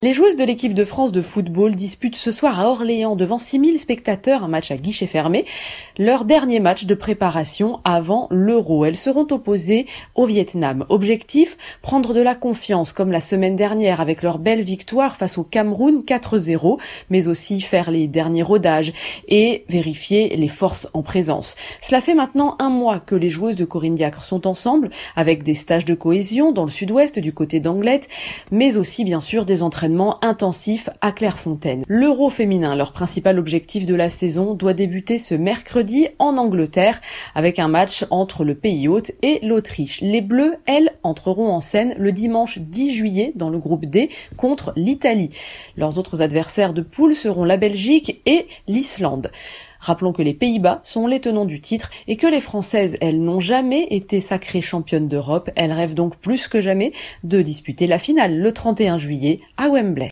Les joueuses de l'équipe de France de football disputent ce soir à Orléans devant 6000 spectateurs un match à guichet fermé, leur dernier match de préparation avant l'Euro. Elles seront opposées au Vietnam. Objectif, prendre de la confiance comme la semaine dernière avec leur belle victoire face au Cameroun 4-0, mais aussi faire les derniers rodages et vérifier les forces en présence. Cela fait maintenant un mois que les joueuses de Corinne Diacre sont ensemble avec des stages de cohésion dans le sud-ouest du côté d'Anglette, mais aussi bien sûr des entraînements intensif à Clairefontaine. L'Euro féminin, leur principal objectif de la saison, doit débuter ce mercredi en Angleterre avec un match entre le pays hôte et l'Autriche. Les Bleus, elles, entreront en scène le dimanche 10 juillet dans le groupe D contre l'Italie. Leurs autres adversaires de poule seront la Belgique et l'Islande. Rappelons que les Pays-Bas sont les tenants du titre et que les Françaises, elles, n'ont jamais été sacrées championnes d'Europe. Elles rêvent donc plus que jamais de disputer la finale le 31 juillet à Wembley.